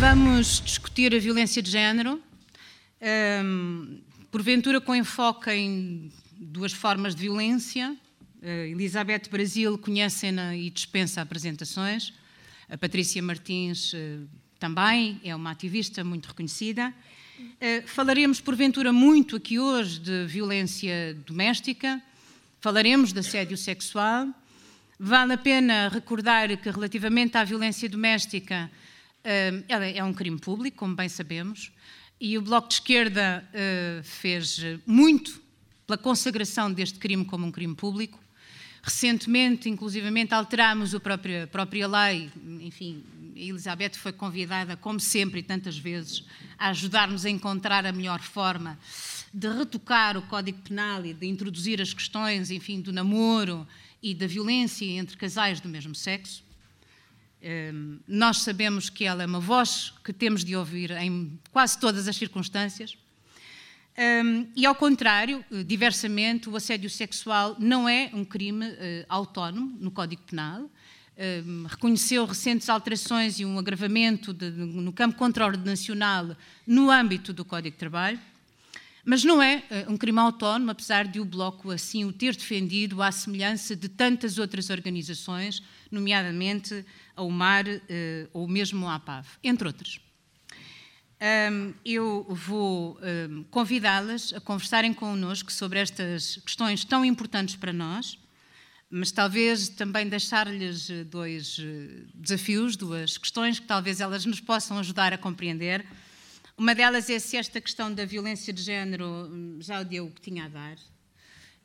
Vamos discutir a violência de género, um, porventura com enfoque em duas formas de violência. Uh, Elizabeth Brasil conhece-na e dispensa apresentações. A Patrícia Martins uh, também é uma ativista muito reconhecida. Uh, falaremos, porventura, muito aqui hoje de violência doméstica, falaremos de assédio sexual. Vale a pena recordar que, relativamente à violência doméstica, é um crime público, como bem sabemos, e o Bloco de Esquerda uh, fez muito pela consagração deste crime como um crime público. Recentemente, inclusivamente, alterámos a própria, a própria lei. Enfim, a Elizabeth foi convidada, como sempre e tantas vezes, a ajudar-nos a encontrar a melhor forma de retocar o Código Penal e de introduzir as questões, enfim, do namoro e da violência entre casais do mesmo sexo. Ehm, nós sabemos que ela é uma voz que temos de ouvir em quase todas as circunstâncias. Um, e ao contrário, eh, diversamente, o assédio sexual não é um crime uh, autónomo no Código Penal. Um, reconheceu recentes alterações e um agravamento de, no campo contraordenacional no âmbito do Código de Trabalho. Mas não é uh, um crime autónomo, apesar de o Bloco assim o ter defendido à semelhança de tantas outras organizações, nomeadamente a UMAR uh, ou mesmo a APAV, entre outras. Eu vou convidá-las a conversarem connosco sobre estas questões tão importantes para nós, mas talvez também deixar-lhes eh, dois desafios, duas questões que talvez elas nos possam ajudar a compreender. Uma delas é se esta questão da violência de género hum, já deu o que tinha a dar.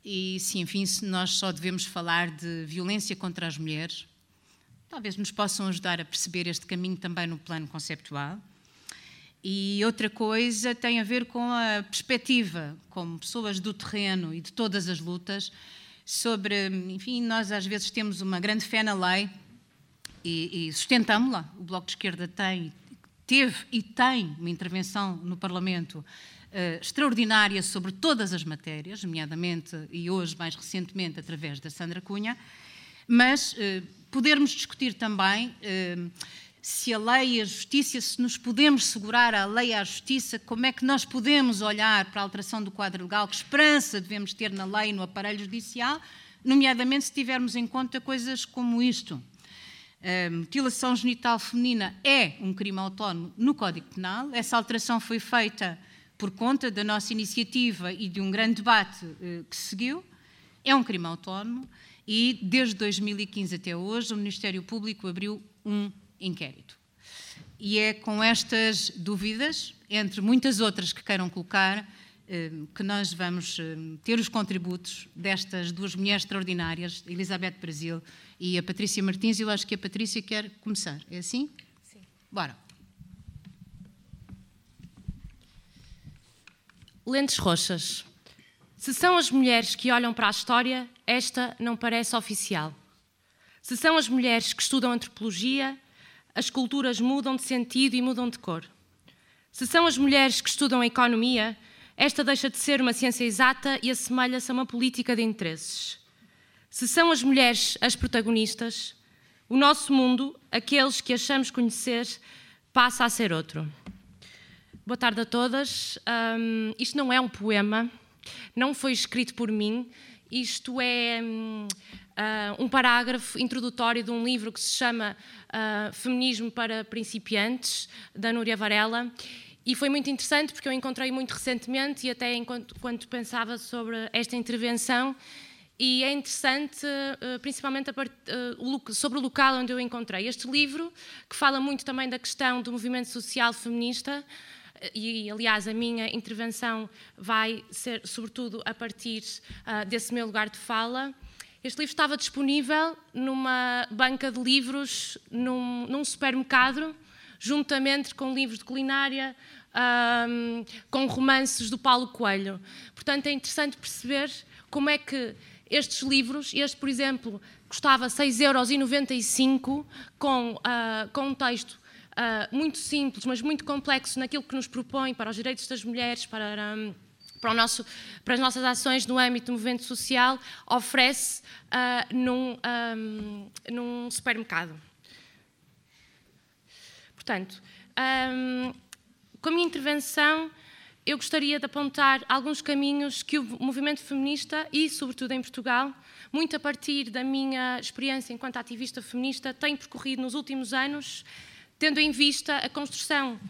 E se, enfim, se nós só devemos falar de violência contra as mulheres, talvez nos possam ajudar a perceber este caminho também no plano conceptual. E outra coisa tem a ver com a perspectiva, como pessoas do terreno e de todas as lutas, sobre, enfim, nós às vezes temos uma grande fé na lei e, e sustentamos-la. O Bloco de Esquerda tem, teve e tem uma intervenção no Parlamento uh, extraordinária sobre todas as matérias, nomeadamente e hoje mais recentemente através da Sandra Cunha, mas uh, podermos discutir também. Uh, se a lei e a justiça, se nos podemos segurar a lei e a justiça, como é que nós podemos olhar para a alteração do quadro legal, que esperança devemos ter na lei e no aparelho judicial, nomeadamente se tivermos em conta coisas como isto. Mutilação genital feminina é um crime autónomo no Código Penal. Essa alteração foi feita por conta da nossa iniciativa e de um grande debate eh, que seguiu. É um crime autónomo e, desde 2015 até hoje, o Ministério Público abriu um inquérito. E é com estas dúvidas, entre muitas outras que queiram colocar, que nós vamos eh, ter os contributos destas duas mulheres extraordinárias, Elizabeth Brasil e a Patrícia Martins. Eu acho que a Patrícia quer começar. É assim? Sim. Bora. Lentes roxas. Se são as mulheres que olham para a história, esta não parece oficial. Se são as mulheres que estudam antropologia, as culturas mudam de sentido e mudam de cor. Se são as mulheres que estudam a economia, esta deixa de ser uma ciência exata e assemelha-se a uma política de interesses. Se são as mulheres as protagonistas, o nosso mundo, aqueles que achamos conhecer, passa a ser outro. Boa tarde a todas. Um, isto não é um poema, não foi escrito por mim, isto é. Um, uh, um parágrafo introdutório de um livro que se chama uh, Feminismo para Principiantes, da Núria Varela. E foi muito interessante porque eu encontrei muito recentemente e até enquanto pensava sobre esta intervenção. E é interessante, uh, principalmente part... sobre o local onde eu encontrei este livro, que fala muito também da questão do movimento social feminista, e aliás a minha intervenção vai ser sobretudo a partir desse meu lugar de fala. Este livro estava disponível numa banca de livros, num, num supermercado, juntamente com livros de culinária, um, com romances do Paulo Coelho. Portanto, é interessante perceber como é que estes livros, este, por exemplo, custava 6,95€ com, uh, com um texto uh, muito simples, mas muito complexo naquilo que nos propõe para os direitos das mulheres, para. Um, para, nosso, para, as nossas ações no âmbito do movimento social, oferece uh, num, um, num supermercado. Portanto, um, com a minha intervenção, eu gostaria de apontar alguns caminhos que o movimento feminista, e sobretudo em Portugal, muito a partir da minha experiência enquanto ativista feminista, tem percorrido nos últimos anos, tendo em vista a construção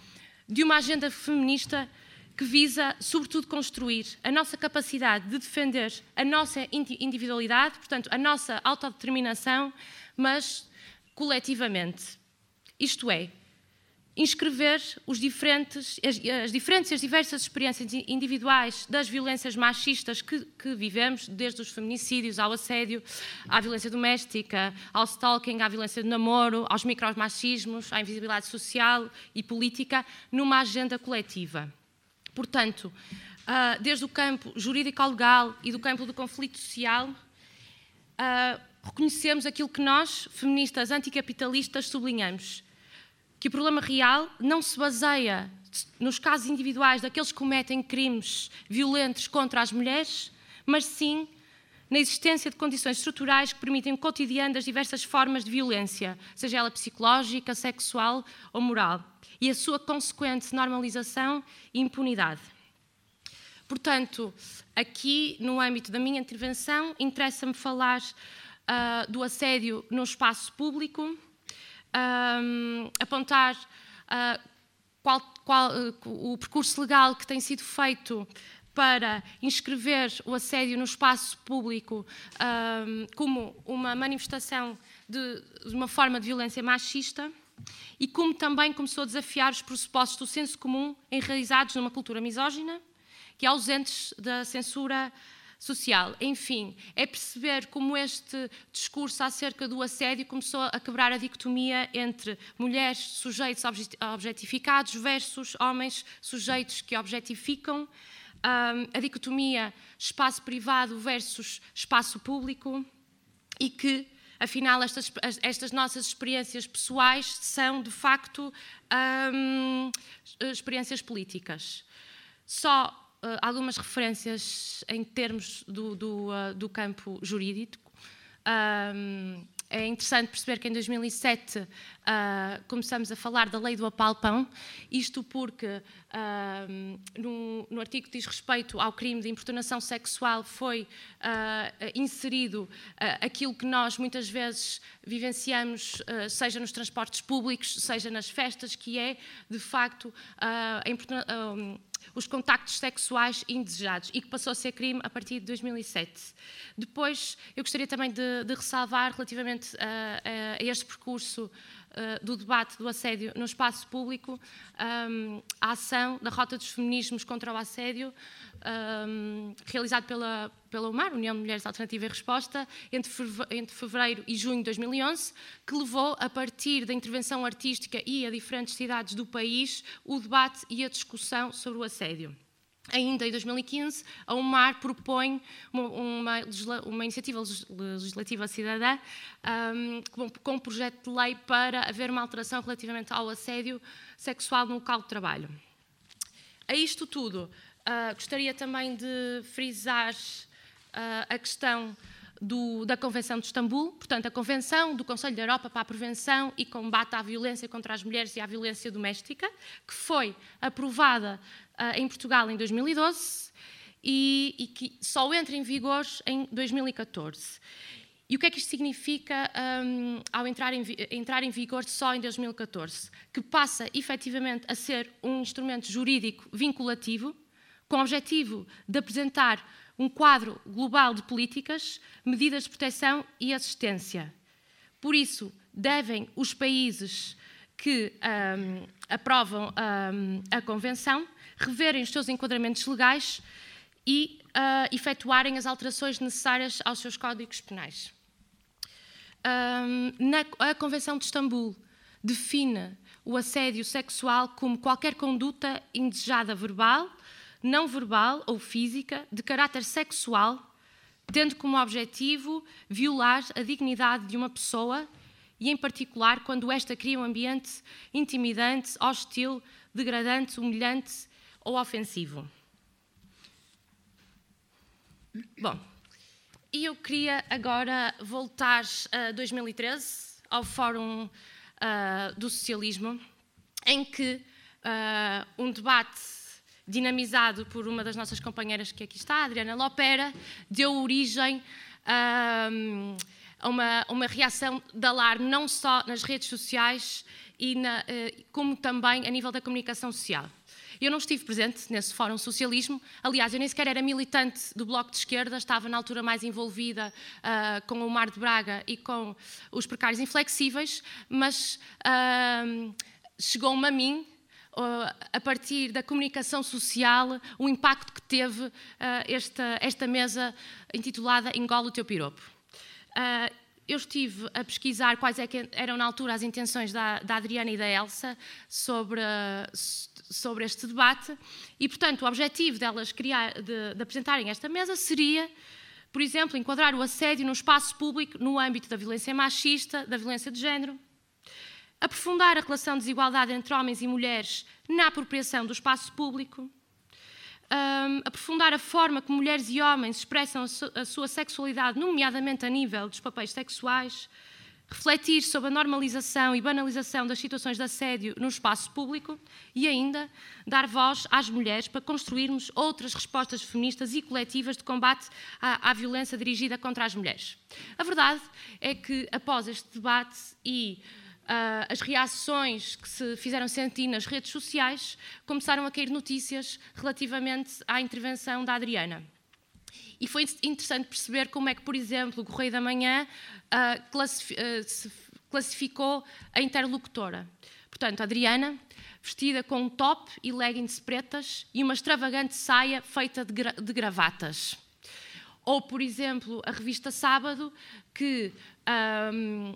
de uma agenda feminista que visa, sobretudo, construir a nossa capacidade de defender a nossa individualidade, portanto, a nossa autodeterminação, mas coletivamente. Isto é, inscrever os diferentes, as, as diferentes e as diversas experiências individuais das violências machistas que, que, vivemos, desde os feminicídios ao assédio, à violência doméstica, ao stalking, à violência de namoro, aos micromachismos, à invisibilidade social e política, numa agenda coletiva. Portanto, ah, desde o campo jurídico-legal e do campo do conflito social, ah, reconhecemos aquilo que nós, feministas anticapitalistas, sublinhamos que o problema real não se baseia nos casos individuais daqueles que cometem crimes violentos contra as mulheres, mas sim na existência de condições estruturais que permitem o cotidiano das diversas formas de violência, seja ela psicológica, sexual ou moral, e a sua consequente normalização e impunidade. Portanto, aqui no âmbito da minha intervenção, interessa-me falar uh, do assédio no espaço público, um, apontar uh, qual, qual, uh, o percurso legal que tem sido feito para inscrever o assédio no espaço público um, como uma manifestação de, de uma forma de violência machista e como também começou a desafiar os pressupostos do senso comum enraizados numa cultura misógina, que é ausentes da censura social. Enfim, é perceber como este discurso acerca do assédio começou a quebrar a dicotomia entre mulheres sujeitos objetificados versus homens sujeitos que objetificam, a dicotomia espaço privado versus espaço público e que afinal estas, estas, nossas experiências pessoais são de facto experiências políticas. Só algumas referências em termos do, do, uh, do campo jurídico. Um, é interessante perceber que em 2007 uh, começamos a falar da lei do apalpão, isto porque uh, no, no, artigo que diz respeito ao crime de importunação sexual foi uh, inserido aquilo que nós muitas vezes vivenciamos, seja nos transportes públicos, seja nas festas, que é de facto a, os contactos sexuais indesejados e que passou a ser crime a partir de 2007. Depois, eu gostaria também de, de ressalvar relativamente a, a, este percurso do debate do assédio no espaço público, a ação da Rota dos Feminismos contra o Assédio, realizado pela, pela UMAR, União de Mulheres Alternativa e Resposta, entre fevereiro e junho de 2011, que levou, a partir da intervenção artística e a diferentes cidades do país, o debate e a discussão sobre o assédio. Ainda em 2015, a UMAR propõe uma, uma, uma iniciativa legislativa cidadã um, com, com um projeto de lei para haver uma alteração relativamente ao assédio sexual no local de trabalho. A isto tudo, uh, gostaria também de frisar uh, a questão do, da Convenção de Istambul, portanto, a Convenção do Conselho da Europa para a Prevenção e Combate à Violência contra as Mulheres e à Violência Doméstica, que foi aprovada uh, em Portugal em 2012 e, e, que só entra em vigor em 2014. E o que é que isto significa um, ao entrar em, entrar em vigor só em 2014? Que passa efetivamente a ser um instrumento jurídico vinculativo, com o objetivo de apresentar um quadro global de políticas, medidas de proteção e assistência. Por isso, devem os países que um, aprovam um, a Convenção reverem os seus enquadramentos legais e uh, efetuarem as alterações necessárias aos seus códigos penais. Um, na, a Convenção de Istambul define o assédio sexual como qualquer conduta indesejada verbal, não verbal ou física de caráter sexual, tendo como objetivo violar a dignidade de uma pessoa e, em particular, quando esta cria um ambiente intimidante, hostil, degradante, humilhante ou ofensivo. Bom, e eu queria agora voltar a 2013, ao Fórum uh, do Socialismo, em que uh, um debate dinamizado por uma das nossas companheiras que aqui está, Adriana Lopera, deu origem uh, a uma, uma, reação de alarme, não só nas redes sociais, e na, uh, como também a nível da comunicação social. Eu não estive presente nesse Fórum Socialismo, aliás, eu nem sequer era militante do Bloco de Esquerda, estava na altura mais envolvida uh, com o Mar de Braga e com os precários inflexíveis, mas uh, chegou-me a mim, a partir da comunicação social, o impacto que teve esta, esta mesa intitulada Engola o teu piropo. Eu estive a pesquisar quais é eram na altura as intenções da, da Adriana e da Elsa sobre, sobre este debate e, portanto, o objetivo delas criar, de, de apresentarem esta mesa seria, por exemplo, enquadrar o assédio no espaço público no âmbito da violência machista, da violência de género, aprofundar a relação de desigualdade entre homens e mulheres na apropriação do espaço público, um, aprofundar a forma como mulheres e homens expressam a, su a sua sexualidade, nomeadamente a nível dos papéis sexuais, refletir sobre a normalização e banalização das situações de assédio no espaço público e ainda dar voz às mulheres para construirmos outras respostas feministas e coletivas de combate à, à violência dirigida contra as mulheres. A verdade é que após este debate e Uh, as reações que se fizeram sentir nas redes sociais, começaram a cair notícias relativamente à intervenção da Adriana. E foi interessante perceber como é que, por exemplo, o Correio da Manhã uh, uh, classificou a interlocutora. Portanto, a Adriana, vestida com um top e leggings pretas e uma extravagante saia feita de, gra de gravatas. Ou, por exemplo, a revista Sábado, que um,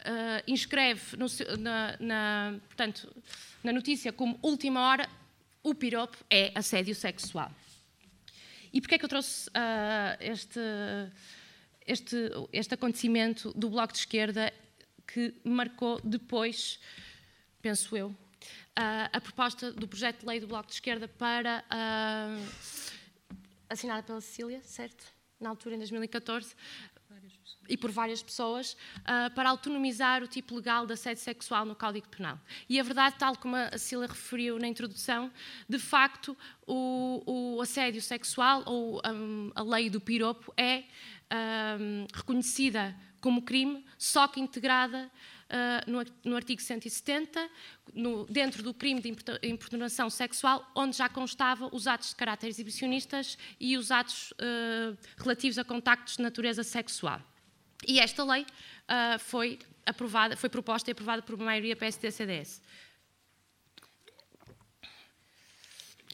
uh, inscreve no, na, na, portanto, na notícia como última hora o piropo é assédio sexual. E porquê é que eu trouxe uh, este, este, este acontecimento do Bloco de Esquerda que marcou depois, penso eu, uh, a proposta do projeto de lei do Bloco de Esquerda para uh, assinada pela Cecília, certo? Na altura, em 2014, e por várias pessoas uh, para autonomizar o tipo legal de assédio sexual no Código Penal. E a verdade, tal como a Cília referiu na introdução, de facto o, o assédio sexual ou um, a lei do piropo é um, reconhecida como crime, só que integrada uh, no, no, artigo 170, no, dentro do crime de importunação sexual, onde já constavam os atos de caráter exibicionistas e os atos uh, relativos a contactos de natureza sexual. E esta lei uh, foi aprovada, foi proposta e aprovada por uma maioria PSD-CDS.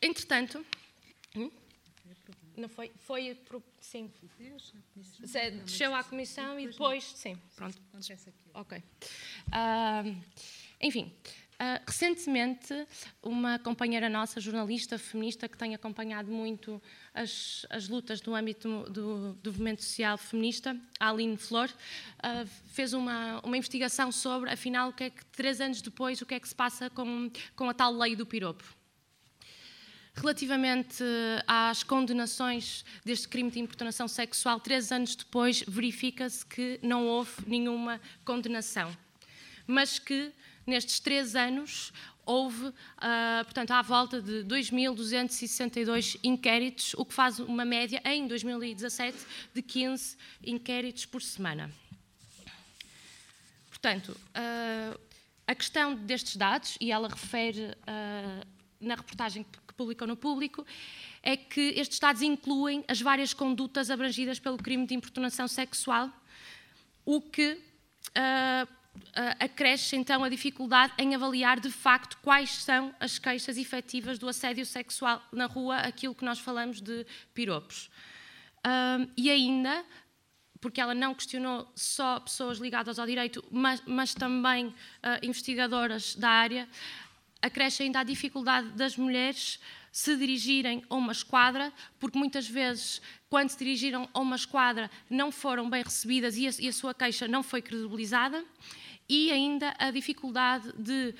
Entretanto, hum? não foi, foi, sim, desceu à comissão e depois, sim, pronto. Ok. Uh, enfim, Uh, recentemente, uma companheira nossa, jornalista feminista, que tem acompanhado muito as, as lutas no âmbito do, do, movimento social feminista, a Aline Flor, uh, fez uma, uma investigação sobre, afinal, o que é que, três anos depois, o que é que se passa com, com a tal lei do piropo. Relativamente às condenações deste crime de importunação sexual, três anos depois, verifica-se que não houve nenhuma condenação, mas que nestes três anos, houve, uh, portanto, à volta de 2.262 inquéritos, o que faz uma média, em 2017, de 15 inquéritos por semana. Portanto, uh, a questão destes dados, e ela refere uh, na reportagem que publicou no Público, é que estes dados incluem as várias condutas abrangidas pelo crime de importunação sexual, o que acresce então a dificuldade em avaliar de facto quais são as queixas efetivas do assédio sexual na rua, aquilo que nós falamos de piropos. Um, e ainda, porque ela não questionou só pessoas ligadas ao direito, mas, mas também uh, investigadoras da área, acresce ainda a dificuldade das mulheres se dirigirem a uma esquadra, porque muitas vezes, quando se dirigiram a uma esquadra, não foram bem recebidas e a, e a sua queixa não foi credibilizada e ainda a dificuldade de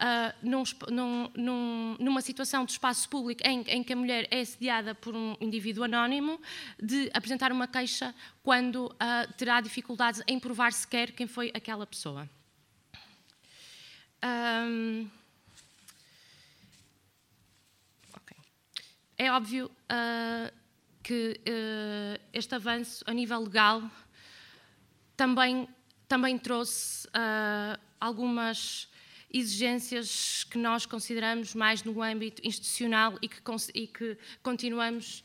Uh, num, num, numa situação de espaço público em, em, que a mulher é assediada por um indivíduo anónimo, de apresentar uma queixa quando uh, terá dificuldades em provar sequer quem foi aquela pessoa. Um. É óbvio uh, que este avanço a nível legal também também trouxe uh, algumas exigências que nós consideramos mais no âmbito institucional e que, e que continuamos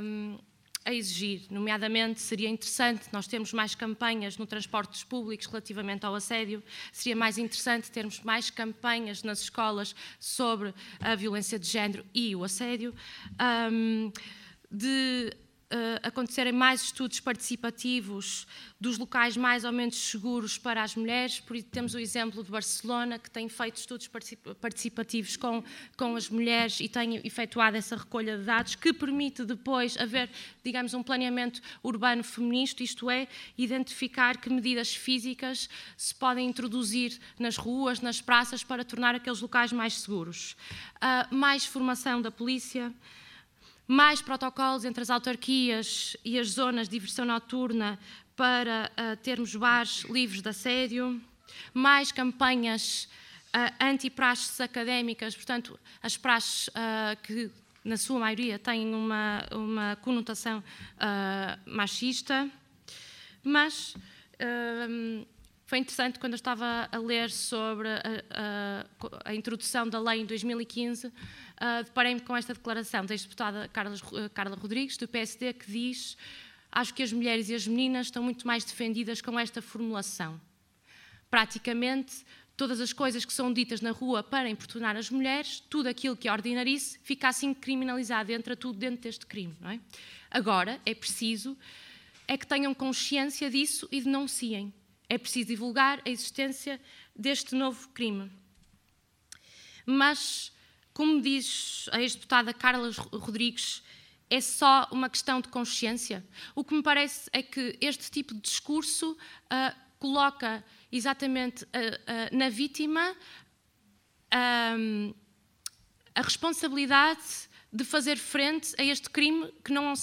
um, a exigir. Nomeadamente, seria interessante nós termos mais campanhas no transportes públicos relativamente ao assédio, seria mais interessante termos mais campanhas nas escolas sobre a violência de género e o assédio. Um, de uh, acontecerem mais estudos participativos dos locais mais ou menos seguros para as mulheres. Por isso, temos o exemplo de Barcelona, que tem feito estudos participativos com, com as mulheres e tem efetuado essa recolha de dados, que permite depois haver, digamos, um planeamento urbano feminista, isto é, identificar que medidas físicas se podem introduzir nas ruas, nas praças, para tornar aqueles locais mais seguros. Uh, mais formação da polícia mais protocolos entre as autarquias e as zonas de diversão noturna para uh, termos bares livres de assédio, mais campanhas uh, anti-praxes académicas, portanto, as praxes uh, que, na sua maioria, têm uma, uma conotação machista, mas foi interessante quando eu estava a ler sobre a, a, a introdução da lei em 2015, uh, deparei-me com esta declaração da ex-deputada Carla, uh, Carla Rodrigues, do PSD, que diz: Acho que as mulheres e as meninas estão muito mais defendidas com esta formulação. Praticamente, todas as coisas que são ditas na rua para importunar as mulheres, tudo aquilo que é ordinarice, fica assim criminalizado, entra tudo dentro deste crime. Não é? Agora, é preciso é que tenham consciência disso e denunciem. É preciso divulgar a existência deste novo crime. Mas como diz a ex-deputada Carla Rodrigues, é só uma questão de consciência. O que me parece é que este tipo de discurso uh, coloca exatamente uh, uh, na vítima a responsabilidade de fazer frente a este crime que não,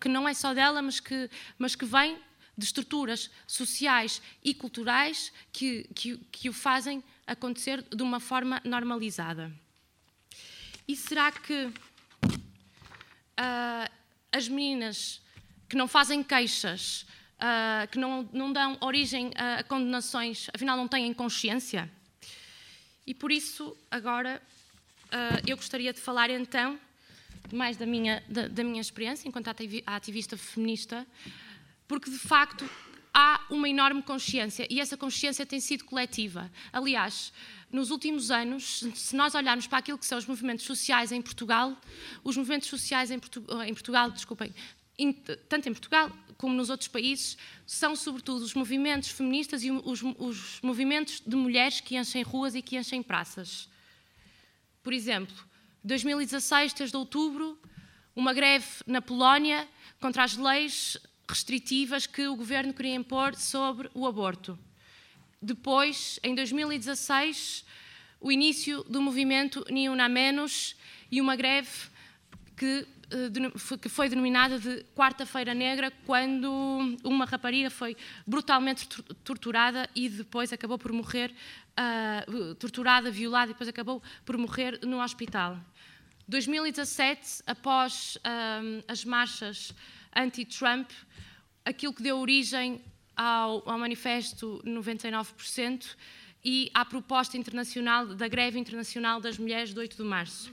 que não é só dela, mas que, mas que vem de estruturas sociais e culturais que, que, que o fazem acontecer de uma forma normalizada. E será que uh, as meninas que não fazem queixas, uh, que não, não dão origem a condenações, afinal não têm consciência? E por isso, agora, uh, eu gostaria de falar então mais da minha, da, da minha experiência enquanto ativista feminista, porque de facto há uma enorme consciência e essa consciência tem sido coletiva. Aliás, nos últimos anos, se nós olharmos para aquilo que são os movimentos sociais em Portugal, os movimentos sociais em, Portu em Portugal, desculpem, tanto em Portugal como nos outros países, são sobretudo os movimentos feministas e os, os movimentos de mulheres que enchem ruas e que enchem praças. Por exemplo, 2016, 3 de outubro, uma greve na Polónia contra as leis restritivas que o governo queria impor sobre o aborto. Depois, em 2016, o início do movimento Ni Una Menos e uma greve que, eh, que foi denominada de Quarta-feira Negra, quando uma rapariga foi brutalmente torturada e depois acabou por morrer, uh, torturada, violada e depois acabou por morrer no hospital. 2017, após uh, as marchas anti-Trump, aquilo que deu origem ao, ao manifesto 99% e à proposta internacional da greve internacional das mulheres do 8 de março.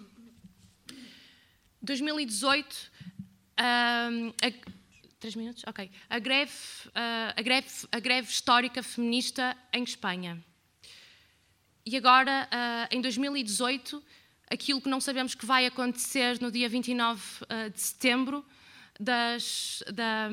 2018, um, a, três minutos, ok. A greve, uh, a greve, a greve histórica feminista em Espanha. E agora, uh, em 2018, aquilo que não sabemos que vai acontecer no dia 29 uh, de setembro, das, da,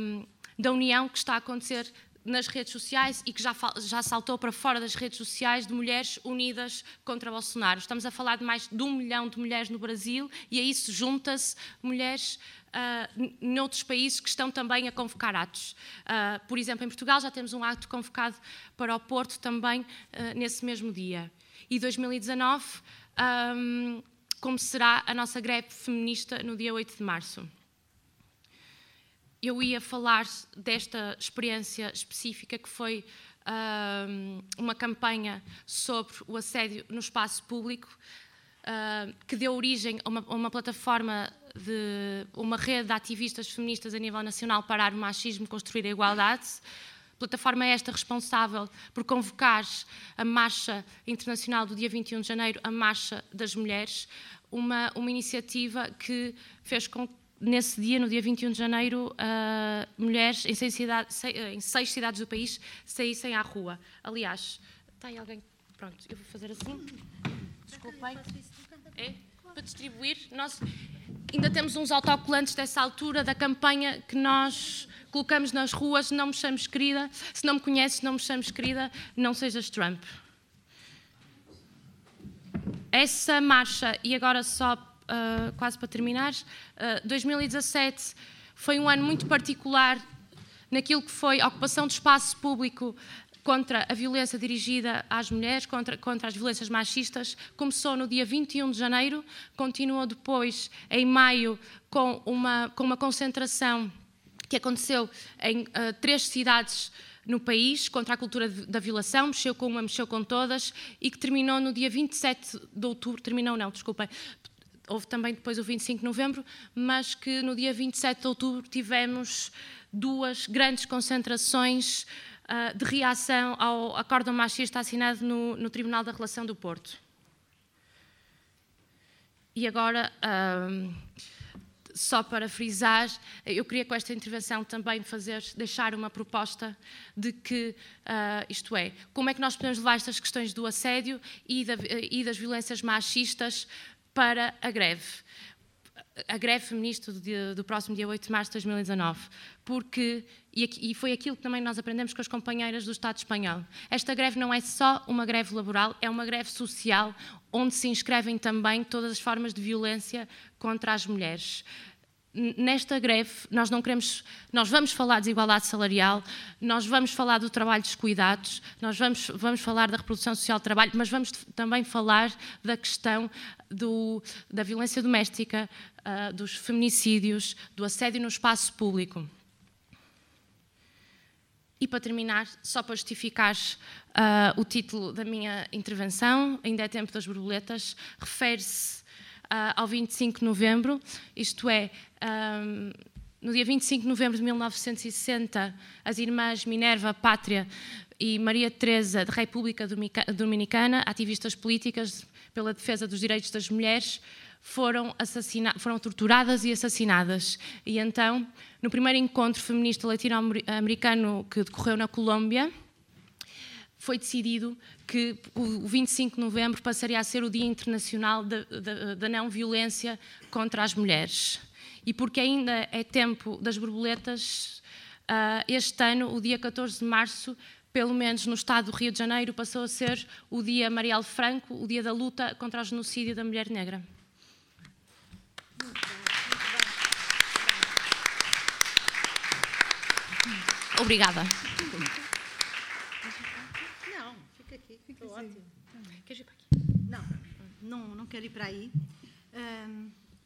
da união que está a acontecer nas redes sociais e que já, já saltou para fora das redes sociais de mulheres unidas contra Bolsonaro. Estamos a falar de mais de um milhão de mulheres no Brasil e a isso junta-se mulheres uh, noutros países que estão também a convocar atos. Uh, por exemplo, em Portugal já temos um ato convocado para o Porto também uh, nesse mesmo dia. E 2019 um, como será a nossa greve feminista no dia 8 de março eu ia falar desta experiência específica que foi uh, uma campanha sobre o assédio no espaço público, uh, que deu origem a uma, a uma plataforma de uma rede de ativistas feministas a nível nacional parar o machismo, construir a igualdade. Plataforma esta responsável por convocar a Marcha Internacional do dia 21 de janeiro, a Marcha das Mulheres, uma, uma iniciativa que fez com que nesse dia, no dia 21 de janeiro, uh, mulheres em seis, cidades, em seis, cidades do país saíssem à rua. Aliás, está aí alguém? Pronto, eu vou fazer assim. Desculpem. É? Para distribuir. Nós ainda temos uns autocolantes dessa altura da campanha que nós colocamos nas ruas. Não me chames querida. Se não me conheces, não me chames querida. Não sejas Trump. Essa marcha, e agora só uh, quase para terminar, uh, ah, 2017 foi um ano muito particular naquilo que foi a ocupação do espaço público contra a violência dirigida às mulheres, contra, contra, as violências machistas. Começou no dia 21 de janeiro, continuou depois, em maio, com uma, com uma concentração que aconteceu em uh, três cidades no país contra a cultura da violação, mexeu com uma, mexeu com todas, e que terminou no dia 27 de outubro, terminou não, desculpem, houve também depois o 25 de novembro, mas que no dia 27 de outubro tivemos duas grandes concentrações uh, de reação ao acórdão machista assinado no, no, Tribunal da Relação do Porto. E agora, uh, só para frisar, eu queria com esta intervenção também fazer, deixar uma proposta de que, uh, isto é, como é que nós podemos levar estas questões do assédio e das violências machistas para a greve. A greve feminista do, dia, do, próximo dia 8 de março de 2019, porque, e, e foi aquilo que também nós aprendemos com as companheiras do Estado espanhol. Esta greve não é só uma greve laboral, é uma greve social, onde se inscrevem também todas as formas de violência contra as mulheres nesta greve nós não queremos, nós vamos falar de desigualdade salarial, nós vamos falar do trabalho dos cuidados, nós vamos, vamos falar da reprodução social do trabalho, mas vamos também falar da questão do, da violência doméstica, uh, dos feminicídios, do assédio no espaço público. E para terminar, só para justificar uh, o título da minha intervenção, ainda é tempo das borboletas, refere-se uh, ao 25 de novembro, isto é, um, no dia 25 de novembro de 1960, as irmãs Minerva Pátria e Maria Teresa da República Dominicana, ativistas políticas pela defesa dos direitos das mulheres, foram, foram torturadas e assassinadas. E então, no primeiro encontro feminista latino-americano que decorreu na Colômbia, foi decidido que o 25 de novembro passaria a ser o Dia Internacional da, Não Violência contra as Mulheres. E porque ainda é tempo das borboletas, uh, este ano, o dia 14 de março, pelo menos no estado do Rio de Janeiro, passou a ser o Dia Marielle Franco, o Dia da Luta contra o Genocídio da Mulher Negra. Obrigada. ótimo. Queres ir para aqui? Não, não, não quero ir para aí.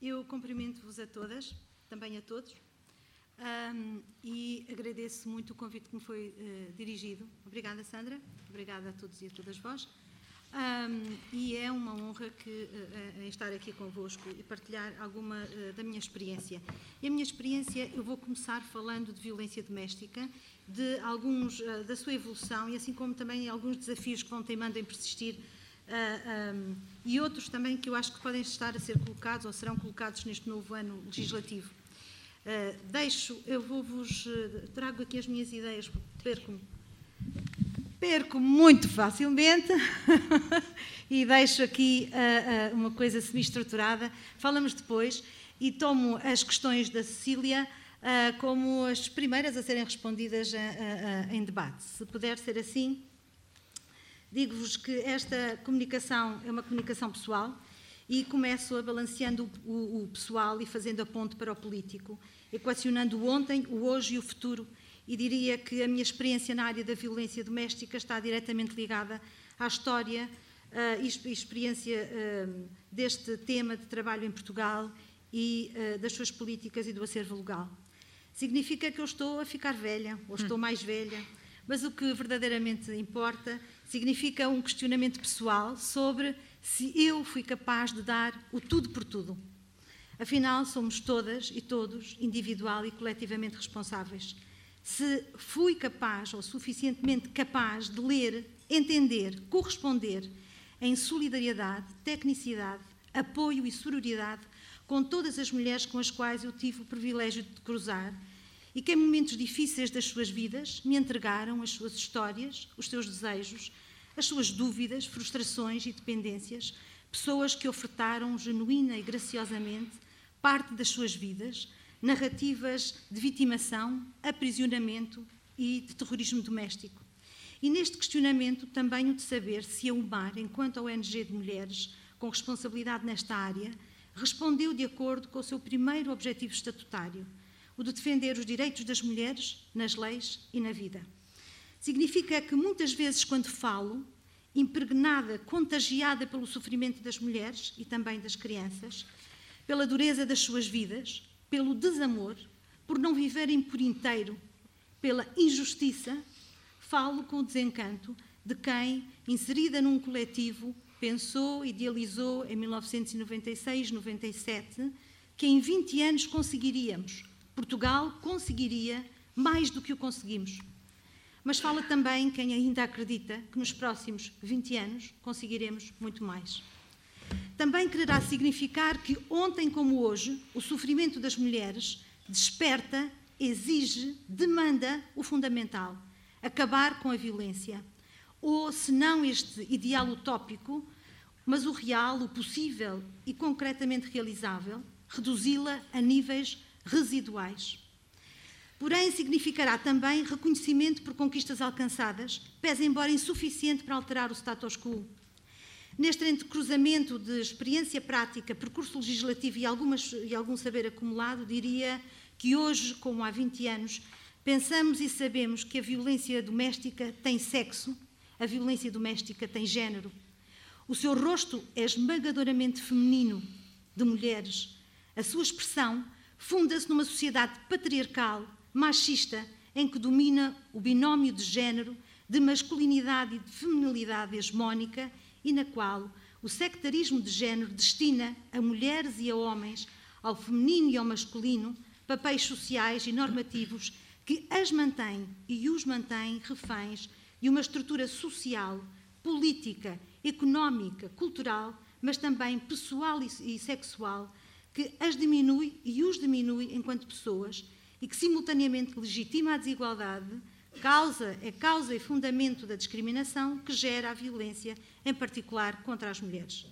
Eu cumprimento-vos a todas, também a todos, um, e agradeço muito o convite que me foi uh, dirigido. Obrigada, Sandra. Obrigada a todos e a todas vós. Um, e é uma honra que, uh, estar aqui convosco e partilhar alguma uh, da minha experiência. E a minha experiência, eu vou começar falando de violência doméstica de alguns uh, da sua evolução e assim como também alguns desafios que vão teimando em persistir um, e outros também que eu acho que podem estar a ser colocados ou serão colocados neste novo ano legislativo. Uh, deixo, eu vou-vos trago aqui as minhas ideias, perco-me perco muito facilmente e deixo aqui uma coisa semi-estruturada. Falamos depois e tomo as questões da Cecília uh, como as primeiras a serem respondidas em debate. Se puder ser assim, digo-vos que esta comunicação é uma comunicação pessoal e começo a balanceando o, o, o pessoal e fazendo a ponte para o político, equacionando o ontem, o hoje e o futuro. E diria que a minha experiência na área da violência doméstica está diretamente ligada à história uh, e experiência uh, deste tema de trabalho em Portugal e uh, das suas políticas e do acervo legal significa que eu estou a ficar velha ou estou hum. mais velha. Mas o que verdadeiramente importa significa um questionamento pessoal sobre se eu fui capaz de dar o tudo por tudo. Afinal, somos todas e todos, individual e coletivamente responsáveis. Se fui capaz ou suficientemente capaz de ler, entender, corresponder em solidariedade, tecnicidade, apoio e sororidade com todas as mulheres com as quais eu tive o privilégio de cruzar e que em momentos difíceis das suas vidas me entregaram as suas histórias, os seus desejos, as suas dúvidas, frustrações e dependências, pessoas que ofertaram genuína e graciosamente parte das suas vidas, narrativas de vitimação, aprisionamento e de terrorismo doméstico. E neste questionamento também o de saber se a UMAR, enquanto ONG de mulheres com responsabilidade nesta área, respondeu de acordo com o seu primeiro objetivo estatutário, o de defender os direitos das mulheres nas leis e na vida. Significa que muitas vezes, quando falo, impregnada, contagiada pelo sofrimento das mulheres e também das crianças, pela dureza das suas vidas, pelo desamor, por não viverem por inteiro, pela injustiça, falo com o desencanto de quem, inserida num coletivo, pensou, idealizou em 1996, 97, que em 20 anos conseguiríamos, Portugal conseguiria mais do que o conseguimos. Mas fala também quem ainda acredita que nos próximos 20 anos conseguiremos muito mais também quererá significar que, ontem como hoje, o sofrimento das mulheres desperta, exige, demanda o fundamental: acabar com a violência. Ou, se não este ideal utópico, mas o real, o possível e concretamente realizável, reduzi-la a níveis residuais. Porém, significará também reconhecimento por conquistas alcançadas, pese embora insuficiente para alterar o status quo Neste entrecruzamento de experiência prática, percurso legislativo e, algumas, e algum saber acumulado, diria que hoje, como há 20 anos, pensamos e sabemos que a violência doméstica tem sexo, a violência doméstica tem género. O seu rosto é esmagadoramente feminino, de mulheres. A sua expressão funda-se numa sociedade patriarcal, machista, em que domina o binómio de género, de masculinidade e de feminilidade hegemónica e na qual o sectarismo de género destina a mulheres e a homens, ao feminino e ao masculino, papéis sociais e normativos que as mantêm e os mantêm reféns de uma estrutura social, política, económica, cultural, mas também pessoal e sexual, que as diminui e os diminui enquanto pessoas e que simultaneamente legitima a desigualdade causa, é causa e fundamento da discriminação que gera a violência, em particular contra as mulheres.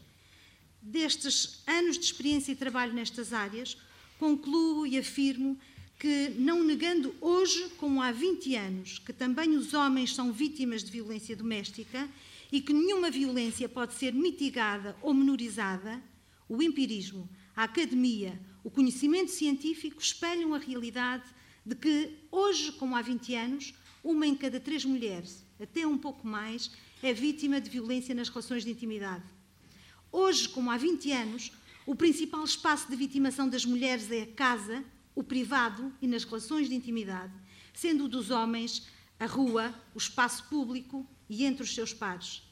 Destes anos de experiência e trabalho nestas áreas, concluo e afirmo que, não negando hoje, como há 20 anos, que também os homens são vítimas de violência doméstica e que nenhuma violência pode ser mitigada ou menorizada, o empirismo, a academia, o conhecimento científico espelham a realidade de que, hoje, como há 20 anos, uma em cada três mulheres, até um pouco mais, é vítima de violência nas relações de intimidade. Hoje, como há 20 anos, o principal espaço de vitimação das mulheres é a casa, o privado e nas relações de intimidade, sendo o dos homens a rua, o espaço público e entre os seus pares.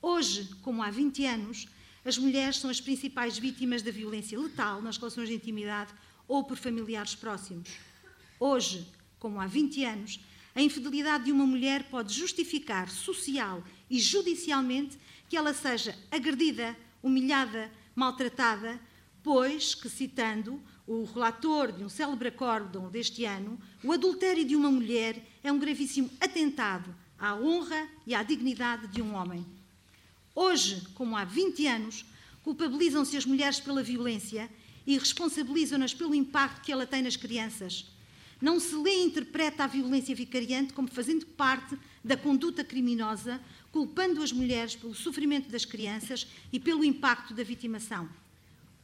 Hoje, como há 20 anos, as mulheres são as principais vítimas da violência letal nas relações de intimidade ou por familiares próximos. Hoje, como há 20 anos, a infidelidade de uma mulher pode justificar social e judicialmente que ela seja agredida, humilhada, maltratada, pois que, citando o relator de um célebre acórdão deste ano, o adultério de uma mulher é um gravíssimo atentado à honra e à dignidade de um homem. Hoje, como há 20 anos, culpabilizam-se as mulheres pela violência e responsabilizam-nas pelo impacto que ela tem nas crianças, não se lê e interpreta a violência vicariante como fazendo parte da conduta criminosa, culpando as mulheres pelo sofrimento das crianças e pelo impacto da vitimação.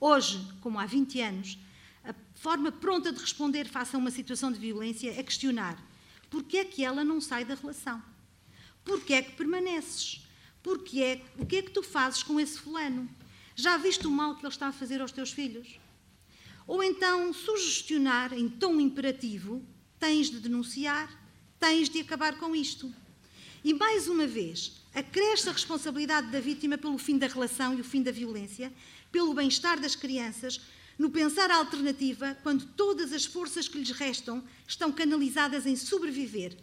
Hoje, como há 20 anos, a forma pronta de responder face a uma situação de violência é questionar por que é que ela não sai da relação? Por que é que permaneces? Porque é, o que é que tu fazes com esse fulano? Já viste o mal que ele está a fazer aos teus filhos? Ou então sugestionar em tom imperativo: tens de denunciar, tens de acabar com isto. E mais uma vez, acresce a responsabilidade da vítima pelo fim da relação e o fim da violência, pelo bem-estar das crianças, no pensar a alternativa quando todas as forças que lhes restam estão canalizadas em sobreviver,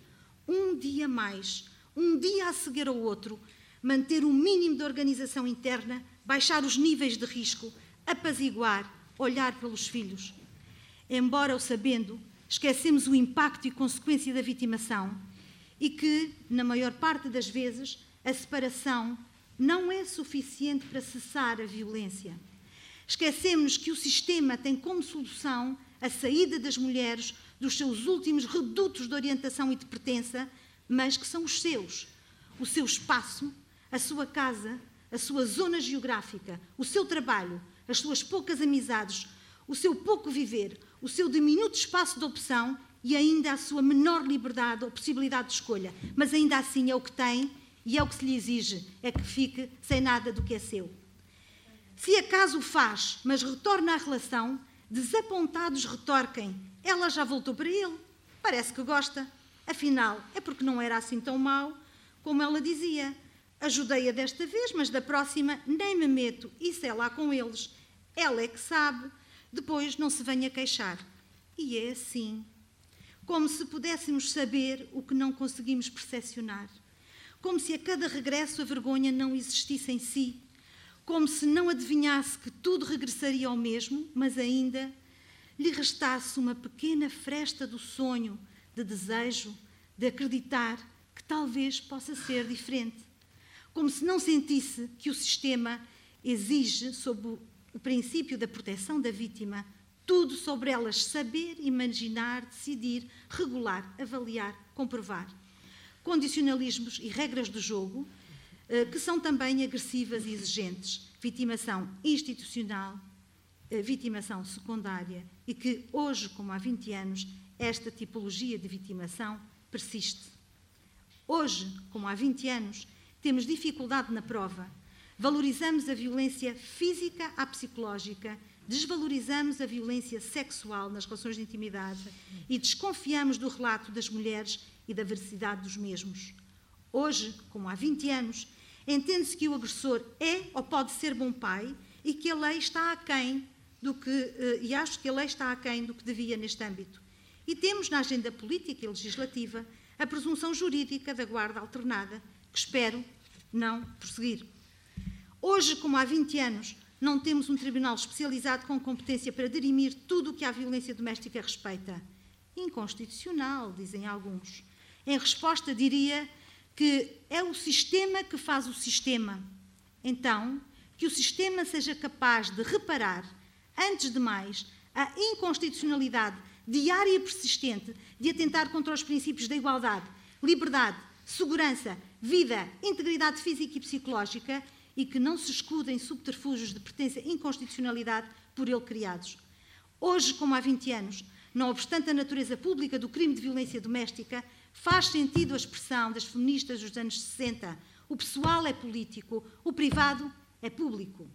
um dia mais, um dia a seguir ao outro, manter um mínimo de organização interna, baixar os níveis de risco, apaziguar, olhar pelos filhos. Embora o sabendo, esquecemos o impacto e consequência da vitimação e que, na maior parte das vezes, a separação não é suficiente para cessar a violência. Esquecemos que o sistema tem como solução a saída das mulheres dos seus últimos redutos de orientação e de pertença, mas que são os seus. O seu espaço, a sua casa, a sua zona geográfica, o seu trabalho, as suas poucas amizades, o seu pouco viver, o seu diminuto espaço de opção e ainda a sua menor liberdade ou possibilidade de escolha. Mas ainda assim é o que tem e é o que se lhe exige, é que fique sem nada do que é seu. Se acaso o faz, mas retorna à relação, desapontados retorquem. Ela já voltou para ele. Parece que gosta. Afinal, é porque não era assim tão mau como ela dizia. Ajudei-a desta vez, mas da próxima nem me meto. Isso é lá com eles. Ela é que sabe. Depois não se venha queixar. E é assim. Como se pudéssemos saber o que não conseguimos percepcionar como se a cada regresso a vergonha não existisse em si, como se não adivinhasse que tudo regressaria ao mesmo, mas ainda lhe restasse uma pequena fresta do sonho, de desejo, de acreditar que talvez possa ser diferente. Como se não sentisse que o sistema exige, sob o princípio da proteção da vítima, tudo sobre elas saber, imaginar, decidir, regular, avaliar, comprovar condicionalismos e regras do jogo, eh, que são também agressivas e exigentes, vitimação institucional, eh, vitimação secundária, e que hoje, como há 20 anos, esta tipologia de vitimação persiste. Hoje, como há 20 anos, temos dificuldade na prova. Valorizamos a violência física à psicológica, desvalorizamos a violência sexual nas relações de intimidade e desconfiamos do relato das mulheres e da veracidade dos mesmos. Hoje, como há 20 anos, entende-se que o agressor é ou pode ser bom pai e que a lei está aquém do que, eh, e acho que a lei está aquém do que devia neste âmbito. E temos na agenda política e legislativa a presunção jurídica da guarda alternada, que espero não prosseguir. Hoje, como há 20 anos, não temos um tribunal especializado com competência para dirimir tudo o que a violência doméstica respeita. Inconstitucional, dizem alguns. Em resposta, diria que é o sistema que faz o sistema. Então, que o sistema seja capaz de reparar, antes de mais, a inconstitucionalidade diária e persistente de atentar contra os princípios da igualdade, liberdade, segurança, vida, integridade física e psicológica e que não se escudem subterfúgios de pertença à inconstitucionalidade por ele criados. Hoje, como há 20 anos, não obstante a natureza pública do crime de violência doméstica, Faz sentido a expressão das feministas dos anos 60. O pessoal é político, o privado é público.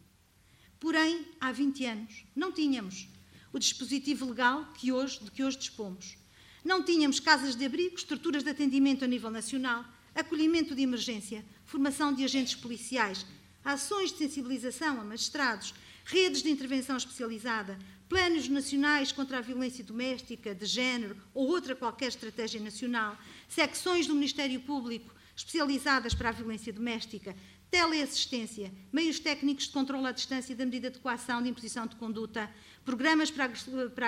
Porém, há 20 anos, não tínhamos o dispositivo legal que hoje, de que hoje dispomos. Não tínhamos casas de abrigo, estruturas de atendimento a nível nacional, acolhimento de emergência, formação de agentes policiais, ações de sensibilização a magistrados, redes de intervenção especializada, planos nacionais contra a violência doméstica, de género ou outra qualquer estratégia nacional, secções do Ministério Público especializadas para a violência doméstica, teleassistência, meios técnicos de controle à distância da medida de coação de imposição de conduta, programas para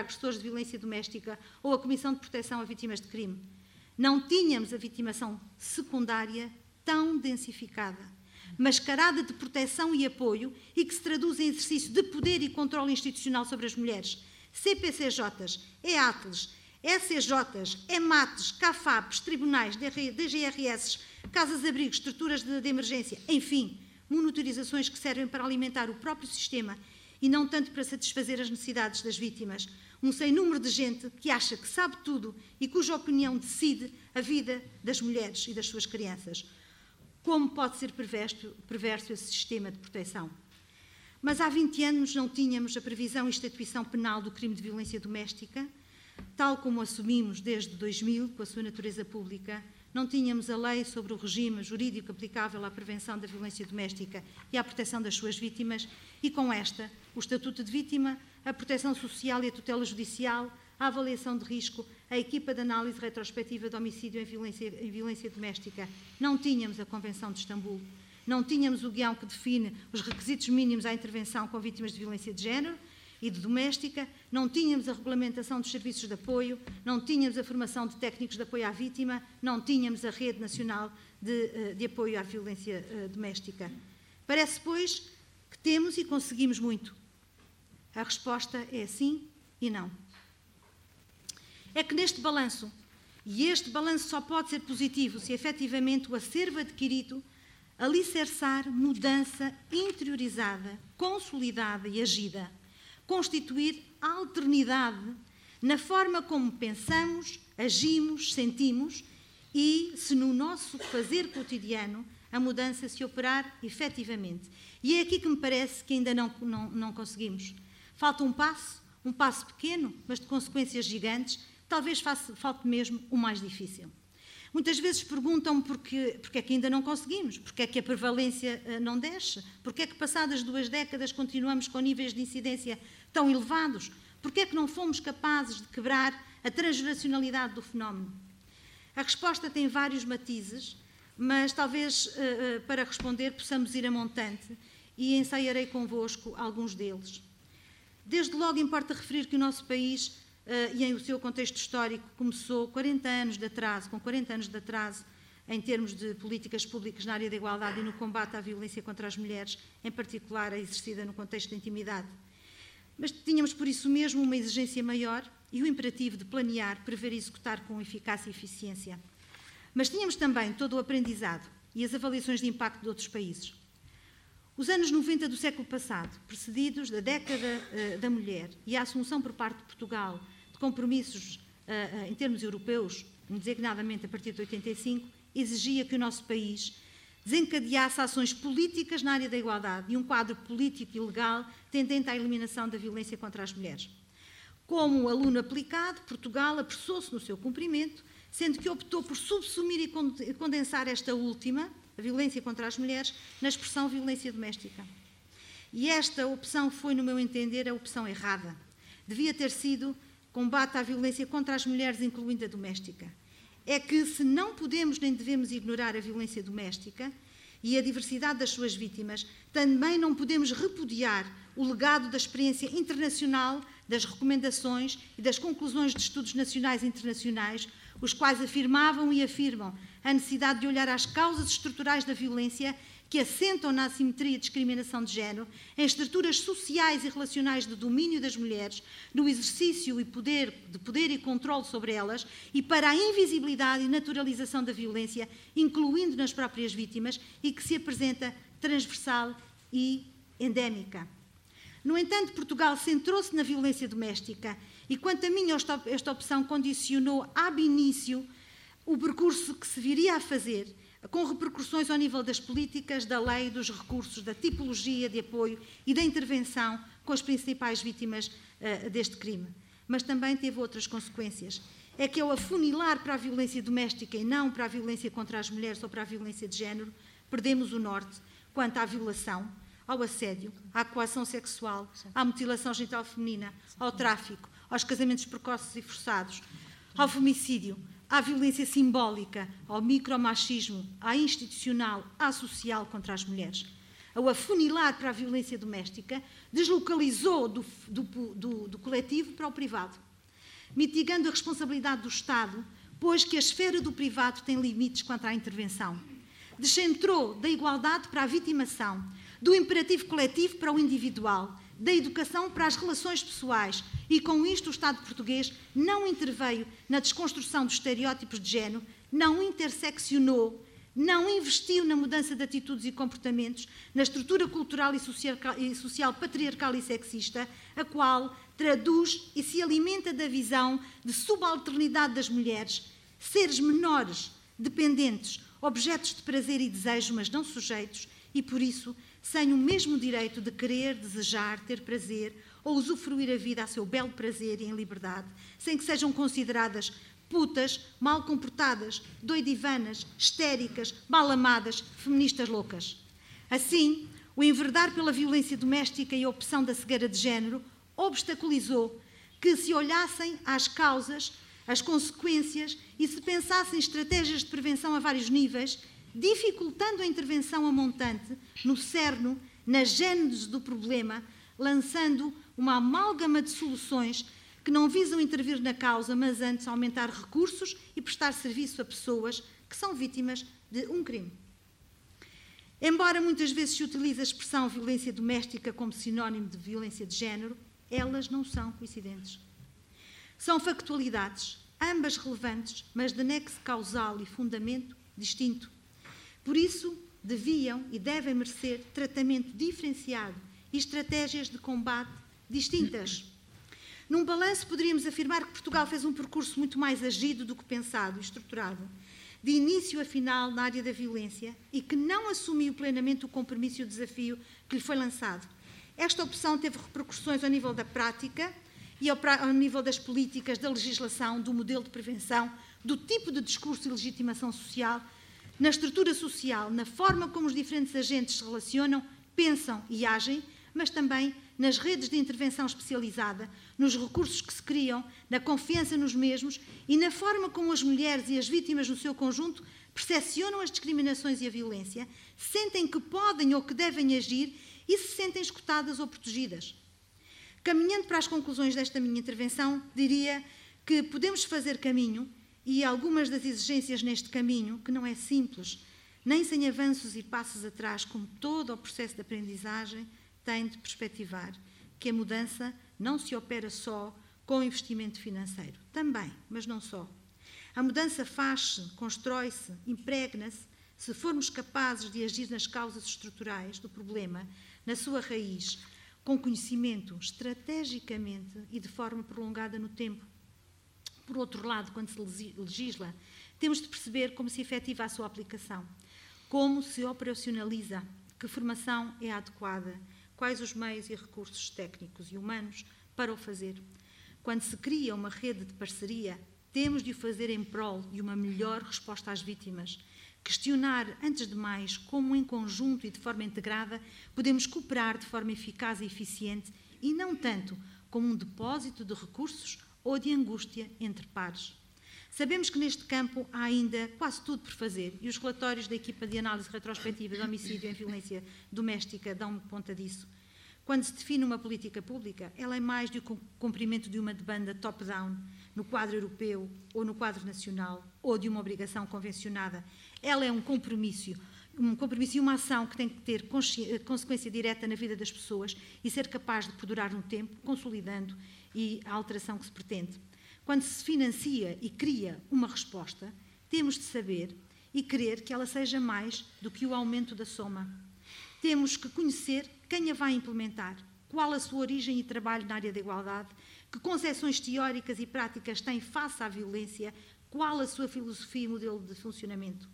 agressores de violência doméstica ou a Comissão de Proteção a Vítimas de Crime. Não tínhamos a vitimação secundária tão densificada mascarada de proteção e apoio e que se traduz em exercício de poder e controle institucional sobre as mulheres. CPCJs, EATLES, SCJs, EMATs, CAFAPs, tribunais, DGRS, casas-abrigos, estruturas de, de emergência, enfim, monitorizações que servem para alimentar o próprio sistema e não tanto para satisfazer as necessidades das vítimas. Um sem número de gente que acha que sabe tudo e cuja opinião decide a vida das mulheres e das suas crianças como pode ser perverso, perverso esse sistema de proteção. Mas há 20 anos não tínhamos a previsão e instituição penal do crime de violência doméstica, tal como assumimos desde 2000, com a sua natureza pública, não tínhamos a lei sobre o regime jurídico aplicável à prevenção da violência doméstica e à proteção das suas vítimas, e com esta, o Estatuto de Vítima, a proteção social e a tutela judicial, a avaliação de risco, a equipa de análise retrospectiva de homicídio em violência, em violência doméstica. Não tínhamos a Convenção de Istambul, não tínhamos o guião que define os requisitos mínimos à intervenção com vítimas de violência de género, e de doméstica, não tínhamos a regulamentação dos serviços de apoio, não tínhamos a formação de técnicos de apoio à vítima, não tínhamos a rede nacional de, eh, de apoio à violência uh, doméstica. Parece, pois, que temos e conseguimos muito. A resposta é sim e não. É que neste balanço, e este balanço só pode ser positivo se efetivamente o acervo adquirido alicerçar mudança interiorizada, consolidada e agida constituir alternidade na forma como pensamos, agimos, sentimos e se no nosso fazer cotidiano a mudança se operar efetivamente. E é aqui que me parece que ainda não, não, não conseguimos. Falta um passo, um passo pequeno, mas de consequências gigantes, talvez falte mesmo o mais difícil. Muitas vezes perguntam-me porque, porque é que ainda não conseguimos, porque é que a prevalência eh, não desce, porque é que passadas duas décadas continuamos com níveis de incidência tão elevados, porque é que não fomos capazes de quebrar a transgeracionalidade do fenómeno. A resposta tem vários matizes, mas talvez eh, eh, para responder possamos ir a montante e ensaiarei convosco alguns deles. Desde logo importa referir que o nosso país e em o seu contexto histórico começou 40 anos de atraso, com 40 anos de atraso em termos de políticas públicas na área da igualdade e no combate à violência contra as mulheres, em particular a exercida no contexto da intimidade. Mas tínhamos por isso mesmo uma exigência maior e o imperativo de planear, prever e executar com eficácia e eficiência. Mas tínhamos também todo o aprendizado e as avaliações de impacto de outros países. Os anos 90 do século passado, precedidos da década uh, da mulher e a assunção por parte de Portugal compromissos uh, uh, em termos europeus, designadamente a partir de 85, exigia que o nosso país desencadeasse ações políticas na área da igualdade e um quadro político e legal tendente à eliminação da violência contra as mulheres. Como aluno aplicado, Portugal apressou-se no seu cumprimento, sendo que optou por subsumir e condensar esta última, a violência contra as mulheres, na expressão violência doméstica. E esta opção foi, no meu entender, a opção errada. Devia ter sido combate à violência contra as mulheres, incluindo a doméstica. É que, se não podemos nem devemos ignorar a violência doméstica e a diversidade das suas vítimas, também não podemos repudiar o legado da experiência internacional, das recomendações e das conclusões de estudos nacionais e internacionais, os quais afirmavam e afirmam a necessidade de olhar às causas estruturais da violência que assentam na assimetria e discriminação de género, em estruturas sociais e relacionais de domínio das mulheres, no exercício e poder, de poder e controle sobre elas, e para a invisibilidade e naturalização da violência, incluindo nas próprias vítimas, e que se apresenta transversal e endémica. No entanto, Portugal centrou-se na violência doméstica e, quanto a mim, esta opção condicionou ab início o percurso que se viria a fazer com repercussões ao nível das políticas, da lei, dos recursos, da tipologia de apoio e da intervenção com as principais vítimas uh, deste crime. Mas também teve outras consequências. É que ao afunilar para a violência doméstica e não para a violência contra as mulheres ou para a violência de género, perdemos o norte quanto à violação, ao assédio, à coação sexual, à mutilação genital feminina, ao tráfico, aos casamentos precoces e forçados, ao femicídio, à violência simbólica, ao micromachismo, à institucional, à social contra as mulheres. Ao afunilar para a violência doméstica, deslocalizou do, do, do, do coletivo para o privado, mitigando a responsabilidade do Estado, pois que a esfera do privado tem limites quanto à intervenção. Descentrou da igualdade para a vitimação, do imperativo coletivo para o individual, da educação para as relações pessoais. E, com isto, o Estado português não interveio na desconstrução dos estereótipos de género, não interseccionou, não investiu na mudança de atitudes e comportamentos, na estrutura cultural e social, patriarcal e sexista, a qual traduz e se alimenta da visão de subalternidade das mulheres, seres menores, dependentes, objetos de prazer e desejo, mas não sujeitos, e por isso sem o mesmo direito de querer, desejar, ter prazer ou usufruir a vida a seu belo prazer e em liberdade, sem que sejam consideradas putas, mal comportadas, doidivanas, histéricas, mal amadas, feministas loucas. Assim, o enverdar pela violência doméstica e a opção da cegueira de género obstaculizou que se olhassem às causas, às consequências e se pensassem estratégias de prevenção a vários níveis, dificultando a intervenção a montante no cerne, na gênese do problema, lançando uma amálgama de soluções que não visam intervir na causa, mas antes aumentar recursos e prestar serviço a pessoas que são vítimas de um crime. Embora muitas vezes se utilize a expressão violência doméstica como sinónimo de violência de género, elas não são coincidentes. São factualidades, ambas relevantes, mas de nexo causal e fundamento distinto. Por isso, deviam e devem merecer tratamento diferenciado e estratégias de combate distintas. Num balanço, poderíamos afirmar que Portugal fez um percurso muito mais agido do que pensado e estruturado, de início a final na área da violência e que não assumiu plenamente o compromisso e o desafio que lhe foi lançado. Esta opção teve repercussões ao nível da prática e ao, ao nível das políticas, da legislação, do modelo de prevenção, do tipo de discurso e legitimação social, na estrutura social, na forma como os diferentes agentes se relacionam, pensam e agem, mas também nas redes de intervenção especializada, nos recursos que se criam, na confiança nos mesmos e na forma como as mulheres e as vítimas no seu conjunto percepcionam as discriminações e a violência, sentem que podem ou que devem agir e se sentem escutadas ou protegidas. Caminhando para as conclusões desta minha intervenção, diria que podemos fazer caminho e algumas das exigências neste caminho, que não é simples, nem sem avanços e passos atrás, como todo o processo de aprendizagem, tem de perspectivar que a mudança não se opera só com investimento financeiro. Também, mas não só. A mudança faz-se, constrói-se, impregna-se, se formos capazes de agir nas causas estruturais do problema, na sua raiz, com conhecimento, estrategicamente e de forma prolongada no tempo. Por outro lado, quando se legisla, temos de perceber como se efetiva a sua aplicação, como se operacionaliza, que formação é adequada, quais os meios e recursos técnicos e humanos para o fazer. Quando se cria uma rede de parceria, temos de o fazer em prol de uma melhor resposta às vítimas. Questionar, antes de mais, como em conjunto e de forma integrada podemos cooperar de forma eficaz e eficiente e não tanto como um depósito de recursos ou de angústia entre pares. Sabemos que neste campo há ainda quase tudo por fazer e os relatórios da equipa de análise retrospectiva de homicídio em violência doméstica dão conta disso. Quando se define uma política pública, ela é mais do que o cumprimento de uma demanda top-down no quadro europeu ou no quadro nacional ou de uma obrigação convencionada. Ela é um compromisso, um compromisso e uma ação que tem que ter consequência direta na vida das pessoas e ser capaz de perdurar no tempo, consolidando e a alteração que se pretende. Quando se financia e cria uma resposta, temos de saber e querer que ela seja mais do que o aumento da soma. Temos que conhecer quem a vai implementar, qual a sua origem e trabalho na área da igualdade, que concepções teóricas e práticas tem face à violência, qual a sua filosofia e modelo de funcionamento.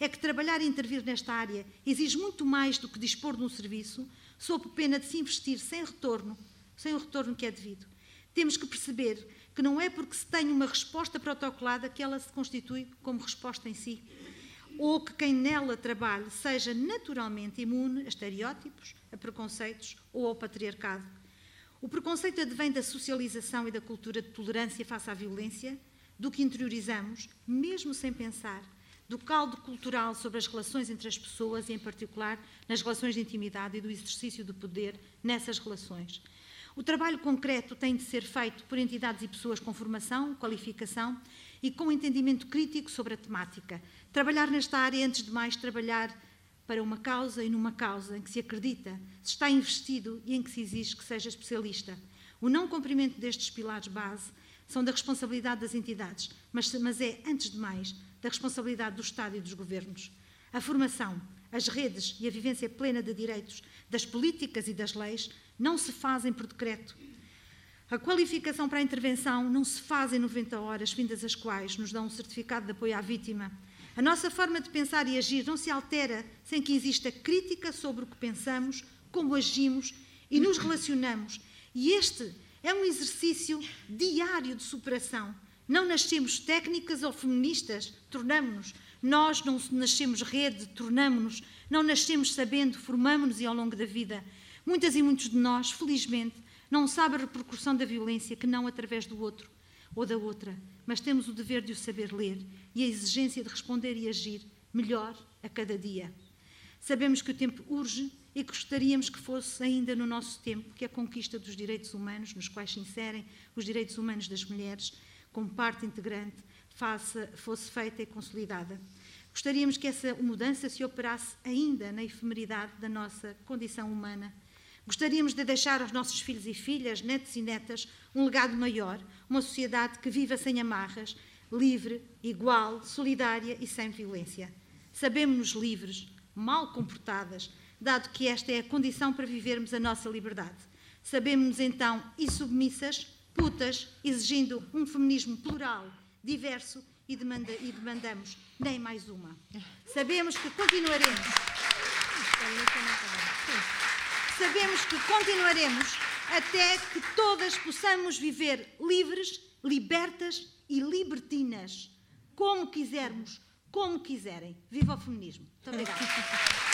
É que trabalhar e intervir nesta área exige muito mais do que dispor de um serviço, sob pena de se investir sem retorno, sem o retorno que é devido. Temos que perceber que não é porque se tem uma resposta protocolada que ela se constitui como resposta em si, ou que quem nela trabalhe seja naturalmente imune a estereótipos, a preconceitos ou ao patriarcado. O preconceito advém da socialização e da cultura de tolerância face à violência, do que interiorizamos, mesmo sem pensar, do caldo cultural sobre as relações entre as pessoas e, em particular, nas relações de intimidade e do exercício do poder nessas relações. O trabalho concreto tem de ser feito por entidades e pessoas com formação, qualificação e com entendimento crítico sobre a temática. Trabalhar nesta área é, antes de mais, trabalhar para uma causa e numa causa em que se acredita, se está investido e em que se exige que seja especialista. O não cumprimento destes pilares base são da responsabilidade das entidades, mas, mas é, antes de mais, da responsabilidade do Estado e dos governos. A formação, as redes e a vivência plena de direitos, das políticas e das leis não se fazem por decreto. A qualificação para a intervenção não se faz em 90 horas, findas as quais nos dão um certificado de apoio à vítima. A nossa forma de pensar e agir não se altera sem que exista crítica sobre o que pensamos, como agimos e nos relacionamos. E este é um exercício diário de superação, Não nascemos técnicas ou feministas, tornamo-nos. Nós não nascemos rede, tornamo-nos. Não nascemos sabendo, formamo-nos e ao longo da vida. Muitas e muitos de nós, felizmente, não sabem a repercussão da violência que não através do outro ou da outra, mas temos o dever de o saber ler e a exigência de responder e agir melhor a cada dia. Sabemos que o tempo urge e gostaríamos que fosse ainda no nosso tempo que a conquista dos direitos humanos, nos quais se inserem os direitos humanos das mulheres, como parte integrante, fosse feita e consolidada. Gostaríamos que essa mudança se operasse ainda na efemeridade da nossa condição humana. Gostaríamos de deixar aos nossos filhos e filhas, netos e netas, um legado maior, uma sociedade que viva sem amarras, livre, igual, solidária e sem violência. Sabemos-nos livres, mal comportadas, dado que esta é a condição para vivermos a nossa liberdade. Sabemos-nos então e submissas, putas, exigindo um feminismo plural, diverso e, demanda, e demandamos nem mais uma. Sabemos que continuaremos. Sabemos que continuaremos até que todas possamos viver livres, libertas e libertinas, como quisermos, como quiserem. Viva o feminismo. Muito obrigada.